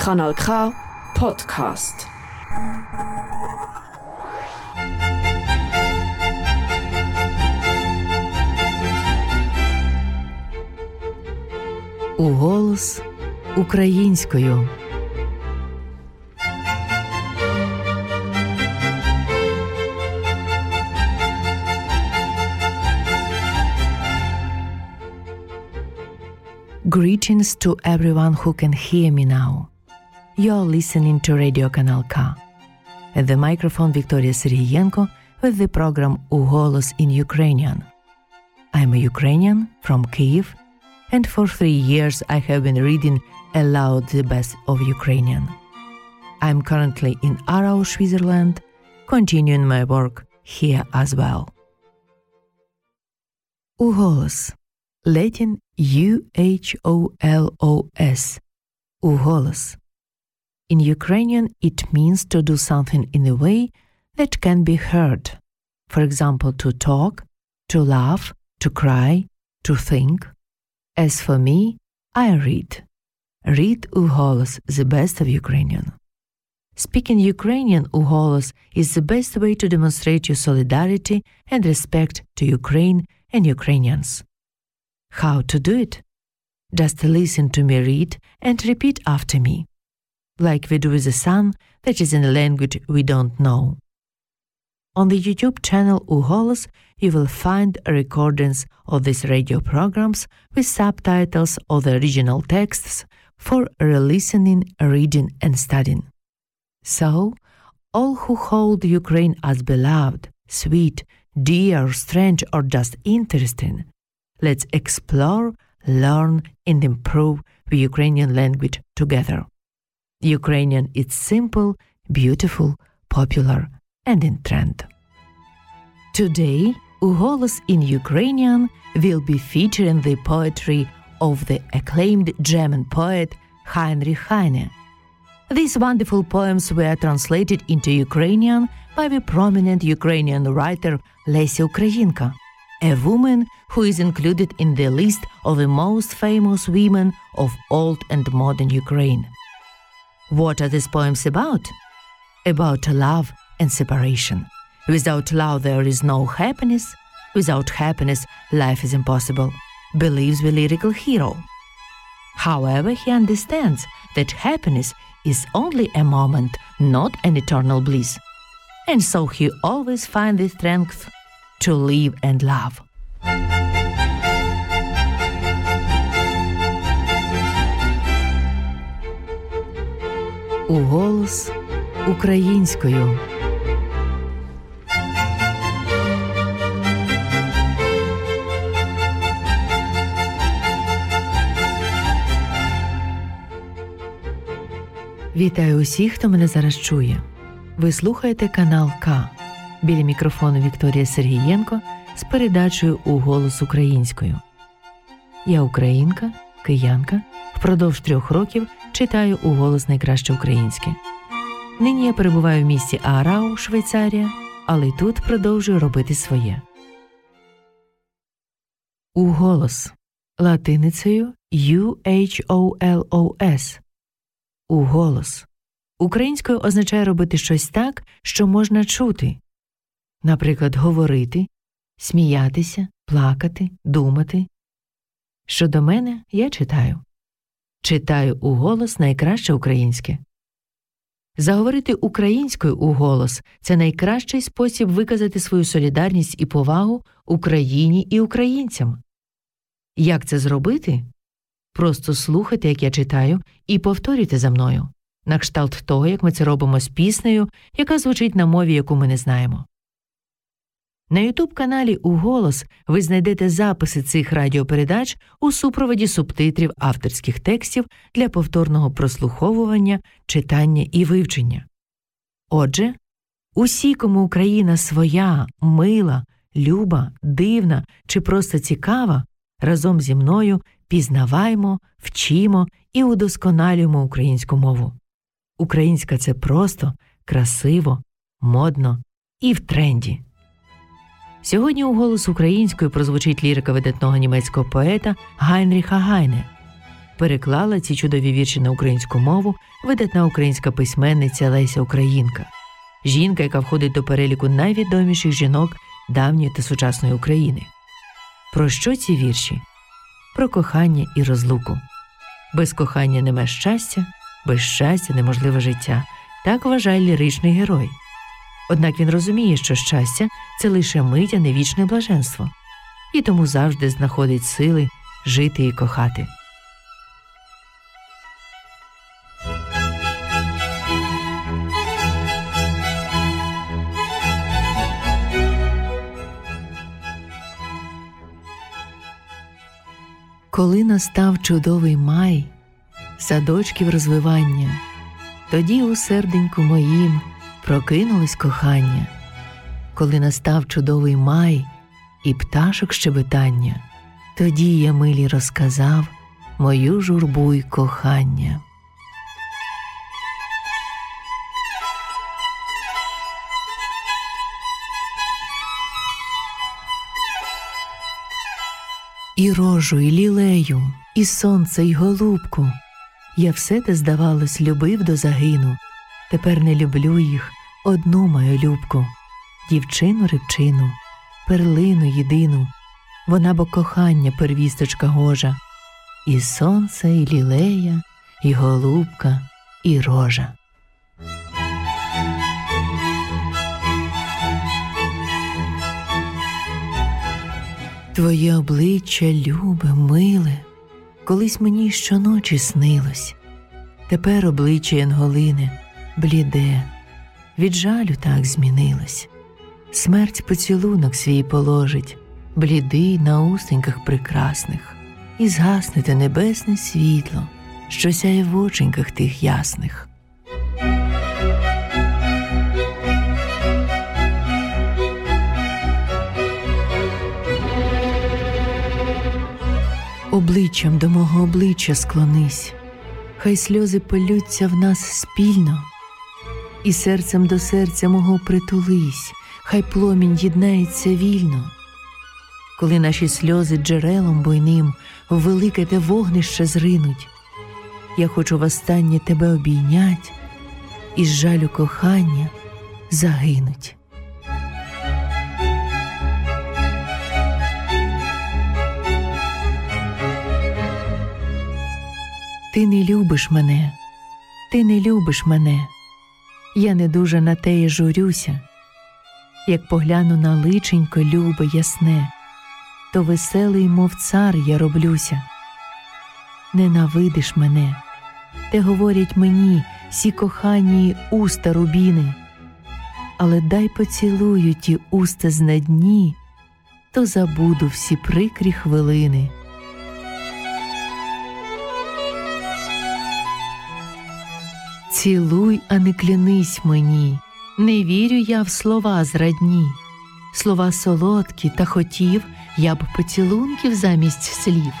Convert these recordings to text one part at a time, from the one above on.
Kanal K Podcast. Уголос українською. Greetings to everyone who can hear me now. You're listening to Radio Canal K. At the microphone, Victoria Sergeyenko with the program Uholos in Ukrainian. I'm a Ukrainian from Kiev, and for three years I have been reading aloud the best of Ukrainian. I'm currently in Aarau, Switzerland, continuing my work here as well. Uholos, Latin U H O L O S. Uholos. In Ukrainian, it means to do something in a way that can be heard. For example, to talk, to laugh, to cry, to think. As for me, I read. Read Ugolos, the best of Ukrainian. Speaking Ukrainian Ugolos is the best way to demonstrate your solidarity and respect to Ukraine and Ukrainians. How to do it? Just listen to me read and repeat after me, like we do with the sun that is in a language we don't know. On the YouTube channel Uholos, you will find recordings of these radio programs with subtitles of the original texts for re-listening, reading, and studying. So, all who hold Ukraine as beloved, sweet, dear, strange, or just interesting, let's explore, learn, and improve the Ukrainian language together. Ukrainian is simple, beautiful, popular, and in trend. Today, Ugolos in Ukrainian will be featuring the poetry of the acclaimed German poet Heinrich Heine. These wonderful poems were translated into Ukrainian by the prominent Ukrainian writer Lesia Ukrainka, a woman who is included in the list of the most famous women of old and modern Ukraine. What are these poems about? About love and separation. Without love, there is no happiness. Without happiness, life is impossible, believes the lyrical hero. However, he understands that happiness is only a moment, not an eternal bliss. And so he always finds the strength to live and love. Уголос українською. Вітаю усіх, хто мене зараз чує. Ви слухаєте канал К. Біля мікрофону Вікторія Сергієнко з передачею у голос українською. Я українка, киянка, впродовж трьох років читаю у голос найкраще українське. Нині я перебуваю в місті Аарау, Швейцарія, але й тут продовжую робити своє. Уголос латиницею U-H-O-L-O-S. Уголос. Українською означає робити щось так, що можна чути, наприклад, говорити, сміятися, плакати, думати. Щодо мене, я читаю. Читаю у голос найкраще українське. Заговорити українською у голос це найкращий спосіб виказати свою солідарність і повагу Україні і українцям. Як це зробити? Просто слухайте, як я читаю, і повторюйте за мною, на кшталт того, як ми це робимо з піснею, яка звучить на мові, яку ми не знаємо. На ютуб каналі Уголос ви знайдете записи цих радіопередач у супроводі субтитрів авторських текстів для повторного прослуховування, читання і вивчення. Отже, усі, кому Україна своя, мила, люба, дивна чи просто цікава, разом зі мною пізнаваємо, вчимо і удосконалюємо українську мову. Українська це просто, красиво, модно і в тренді. Сьогодні у голос українською прозвучить лірика видатного німецького поета Гайнріха Гайне. Переклала ці чудові вірші на українську мову видатна українська письменниця Леся Українка, жінка, яка входить до переліку найвідоміших жінок давньої та сучасної України. Про що ці вірші? Про кохання і розлуку. Без кохання нема щастя, без щастя неможливе життя. Так вважає ліричний герой. Однак він розуміє, що щастя це лише мить, а не вічне блаженство, і тому завжди знаходить сили жити і кохати. Коли настав чудовий май, садочків розвивання, тоді у серденьку моїм прокинулось кохання, коли настав чудовий май і пташок щебетання, тоді я милій розказав мою журбу й кохання. І рожу, і лілею, і сонце, і голубку. Я все те, здавалось, любив до загину. Тепер не люблю їх, одну мою любку, дівчину рибчину, перлину єдину, вона бо кохання первісточка гожа, і сонце, і лілея, і голубка, і рожа. Твоє обличчя любе, миле, колись мені щоночі снилось. Тепер обличчя Янголине бліде, від жалю так змінилось. Смерть поцілунок свій положить, блідий на устеньках прекрасних, і згасне те небесне світло, що сяє в оченьках тих ясних. Обличчям до мого обличчя склонись, хай сльози полються в нас спільно, і серцем до серця мого притулись, хай пломінь єднається вільно, коли наші сльози джерелом буйним в велике те вогнище зринуть, я хочу востаннє тебе обійнять, і з жалю кохання загинуть. Ти не любиш мене, ти не любиш мене, я не дуже на теє журюся, як погляну на личенько любе ясне, то веселий, мов цар я роблюся. Ненавидиш мене, те говорять мені всі кохані уста рубіни, але дай поцілую ті уста з дні, то забуду всі прикрі хвилини. Цілуй, а не клянись мені, не вірю я в слова зрадні, слова солодкі, та хотів я б поцілунків замість слів.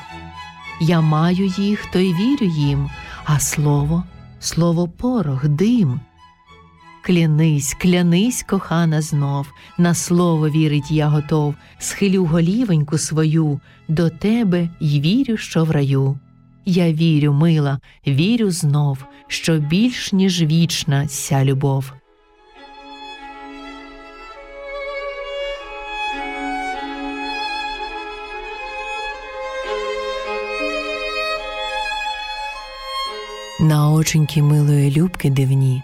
Я маю їх, то й вірю їм, а слово, слово порох, дим. Клянись, клянись, кохана знов, на слово вірить я готов, схилю голівеньку свою до тебе й вірю, що в раю. Я вірю, мила, вірю знов, що більш ніж вічна ся любов. На оченьки милої любки дивні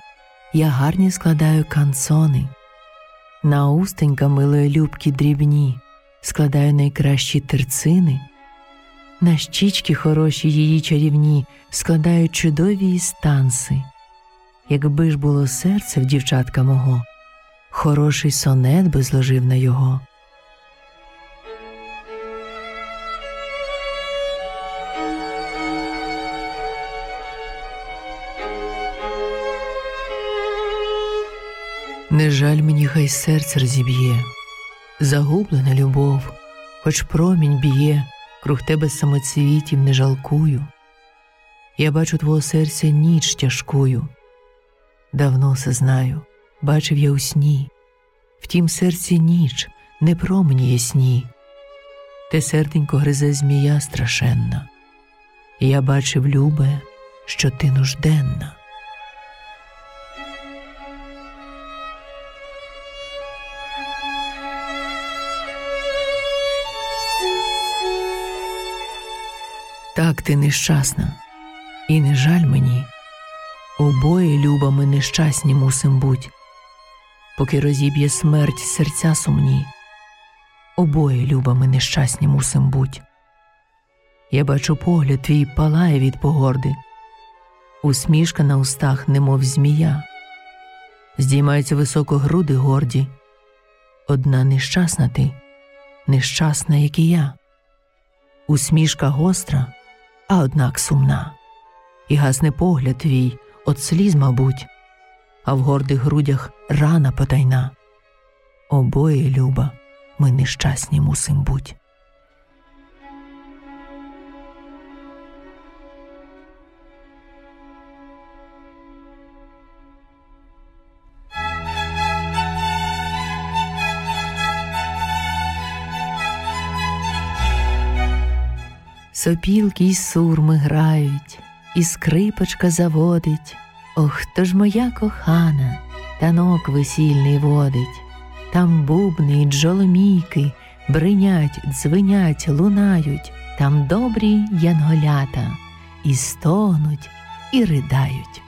я гарні складаю канцони, на устенька милої любки дрібні складаю найкращі терцини. На щічки хороші її чарівні складають чудові станси. Якби ж було серце в дівчатка мого, хороший сонет би зложив на його. Не жаль мені, хай серце розіб'є, загублена любов, хоч промінь б'є круг тебе самоцвітів не жалкую. Я бачу твого серця ніч тяжкую. Давно все знаю, бачив я у сні, в тім серці ніч не промені ясні, те серденько гризе змія страшенна. Я бачив, любе, що ти нужденна. Так ти нещасна, і не жаль мені. Обоє люба ми нещасні мусим буть, поки розіб'є смерть серця сумні. Обоє люба ми нещасні мусим буть. Я бачу погляд твій палає від погорди, усмішка на устах, немов змія, здіймаються високо груди горді. Одна нещасна ти, нещасна, як і я, усмішка гостра, а однак сумна, і гасне погляд твій от сліз, мабуть, а в гордих грудях рана потайна. Обоє люба, ми нещасні мусим буть. Сопілки й сурми грають, і скрипочка заводить. Ох, то ж моя кохана, танок весільний водить, там бубни й джоломійки бринять, дзвенять, лунають, там добрі янголята і стогнуть, і ридають.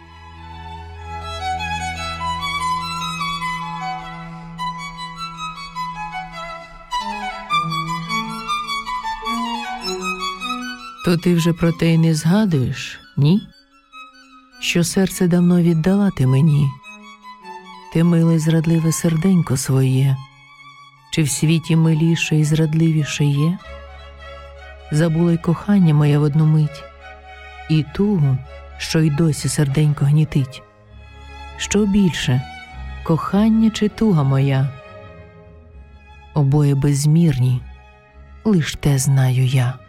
То ти вже про те й не згадуєш, ні? Що серце давно віддала ти мені, ти миле зрадливе серденько своє, чи в світі миліше і зрадливіше є? Забула й кохання моє в одну мить, і тугу, що й досі серденько гнітить. Що більше, кохання чи туга моя? Обоє безмірні, лиш те знаю я.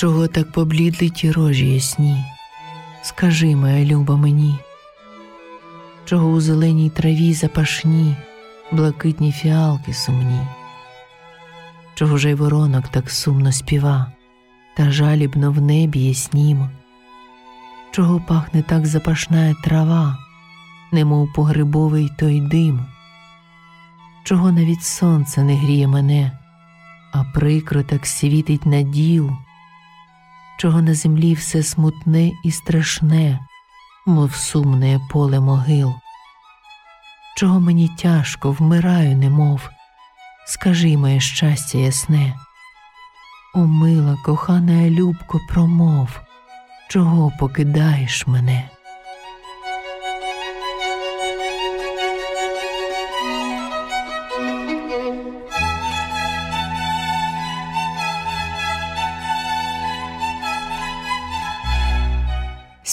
Чого так поблідли ті рожі ясні? Скажи, моя люба мені, чого у зеленій траві запашні, блакитні фіалки сумні, чого ж й воронок так сумно співа, та жалібно в небі яснім, чого пахне так запашна трава, немов погрибовий той дим, чого навіть сонце не гріє мене, а прикро так світить на діл чого на землі все смутне і страшне, мов сумне поле могил, чого мені тяжко вмираю, немов, скажи моє щастя ясне. О, мила, кохана любко, промов, чого покидаєш мене?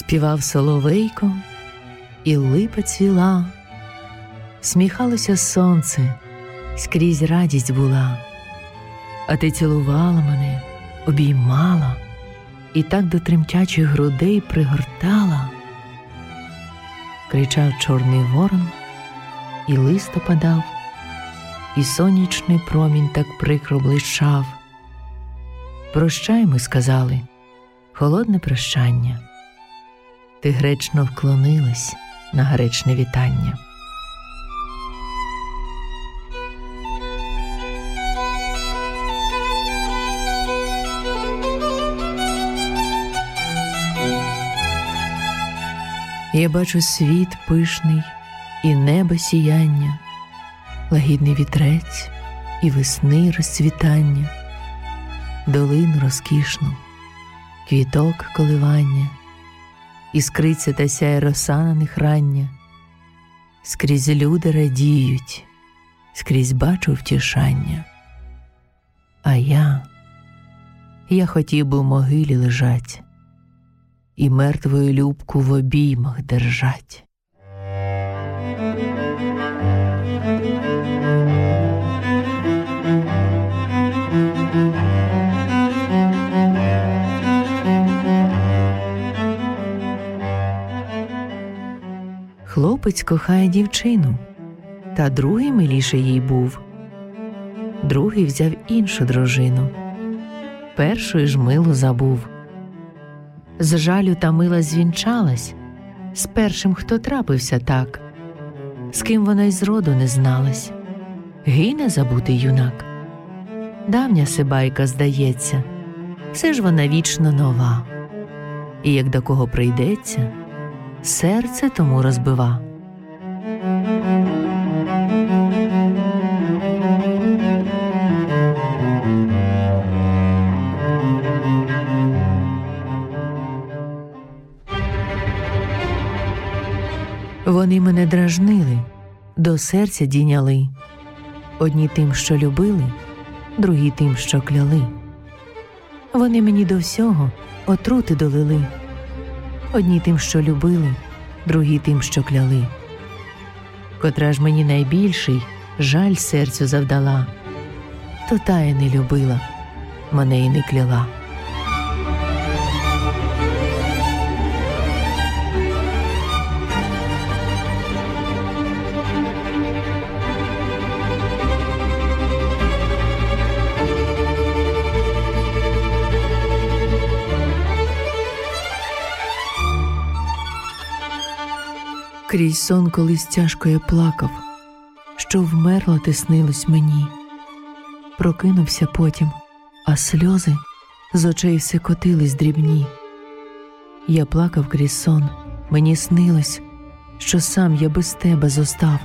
Співав соловейко, і липа цвіла, сміхалося сонце, скрізь радість була, а ти цілувала мене, обіймала і так до тремтячих грудей пригортала, кричав Чорний ворон, і лист опадав, і сонячний промінь так прикро блищав. Прощай, ми сказали, холодне прощання ти гречно вклонилась на гречне вітання. Я бачу світ пишний і небо сіяння, лагідний вітрець і весни розцвітання, долину розкішну, квіток коливання іскриться та сяє роса на них рання, скрізь люди радіють, скрізь бачу втішання. А я, я хотів би в могилі лежать і мертвою любку в обіймах держать. Хлопець кохає дівчину, та другий миліше їй був. Другий взяв іншу дружину, першою ж милу забув. З жалю та мила звінчалась з першим, хто трапився так, з ким вона й зроду не зналась. Гине забутий юнак. Давня сибайка, здається, все ж вона вічно нова, і як до кого прийдеться, серце тому розбива. Вони мене дражнили, до серця діняли, одні тим, що любили, другі тим, що кляли. Вони мені до всього отрути долили, одні тим, що любили, другі тим, що кляли. Котра ж мені найбільший жаль серцю завдала, то та я не любила, мене й не кляла. Крізь сон колись тяжко я плакав, що вмерла ти снилось мені. Прокинувся потім, а сльози з очей все котились дрібні. Я плакав крізь сон, мені снилось, що сам я без тебе зостав.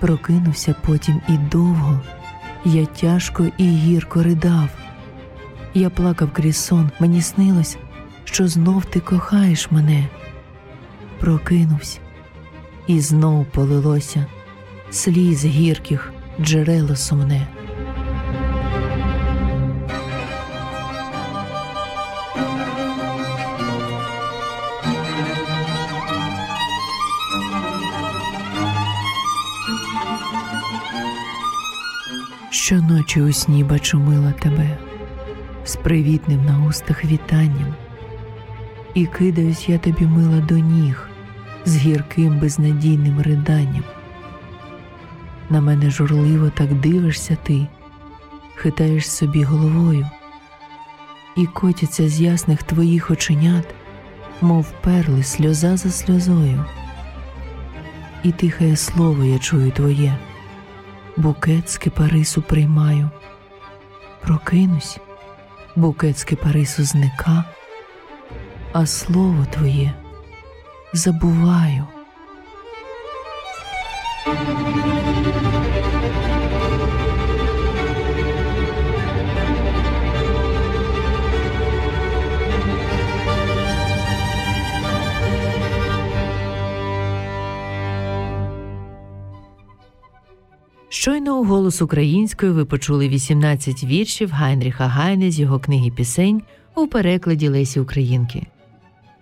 Прокинувся потім і довго, я тяжко і гірко ридав. Я плакав крізь сон, мені снилось, що знов ти кохаєш мене. Прокинувся і знов полилося сліз гірких джерело сумне. Щоночі у сні бачу мила тебе з привітним на устах вітанням, і кидаюсь я тобі мила до ніг з гірким безнадійним риданням. На мене журливо так дивишся ти, хитаєш собі головою, і котяться з ясних твоїх оченят, мов перли сльоза за сльозою. І тихає слово я чую твоє, букет з кипарису приймаю, прокинусь, букет з кипарису зника, а слово твоє забуваю. Щойно у голос українською ви почули 18 віршів Гайнріха Гайне з його книги пісень у перекладі Лесі Українки.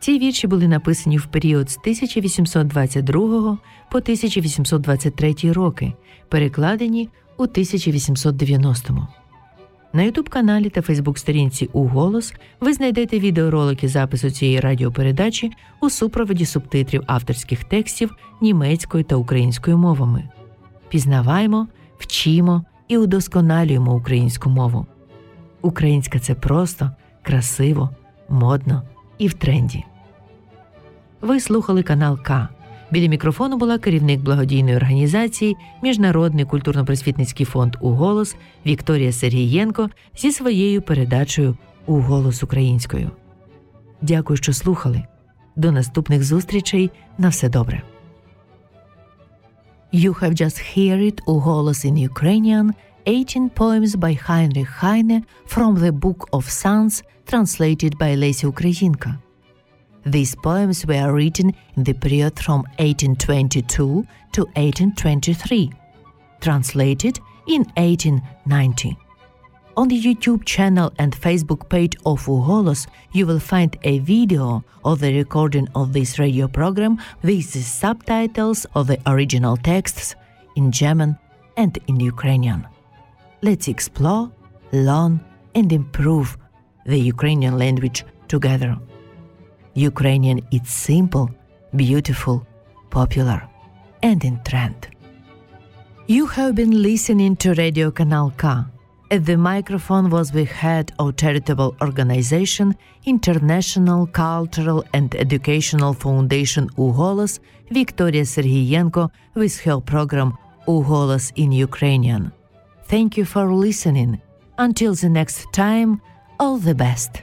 Ці вірші були написані в період з 1822 по 1823 роки, перекладені у 1890-му. На ютуб каналі та Фейсбук-сторінці «Уголос» ви знайдете відеоролики запису цієї радіопередачі у супроводі субтитрів авторських текстів німецькою та українською мовами. Пізнаваємо, вчимо і удосконалюємо українську мову. Українська це просто, красиво, модно і в тренді. Ви слухали канал К. Біля мікрофону була керівник благодійної організації Міжнародний культурно-просвітницький фонд «Уголос» Вікторія Сергієнко зі своєю передачею «Уголос українською. Дякую, що слухали. До наступних зустрічей. На все добре. You have just heard «Уголос in Ukrainian» 18 poems by Heinrich Heine from the Book of Songs translated by Lesi Ukrajinka. These poems were written in the period from 1822 to 1823, translated in 1890. On the YouTube channel and Facebook page of Uholos, you will find a video of the recording of this radio program with the subtitles of the original texts in German and in Ukrainian. Let's explore, learn, and improve the Ukrainian language together. Ukrainian is simple, beautiful, popular and in trend. You have been listening to Radio Kanal K. At the microphone was the head of charitable organization International Cultural and Educational Foundation Ugolos, Victoria Serhiyenko, with her program Ugolos in Ukrainian. Thank you for listening. Until the next time, all the best.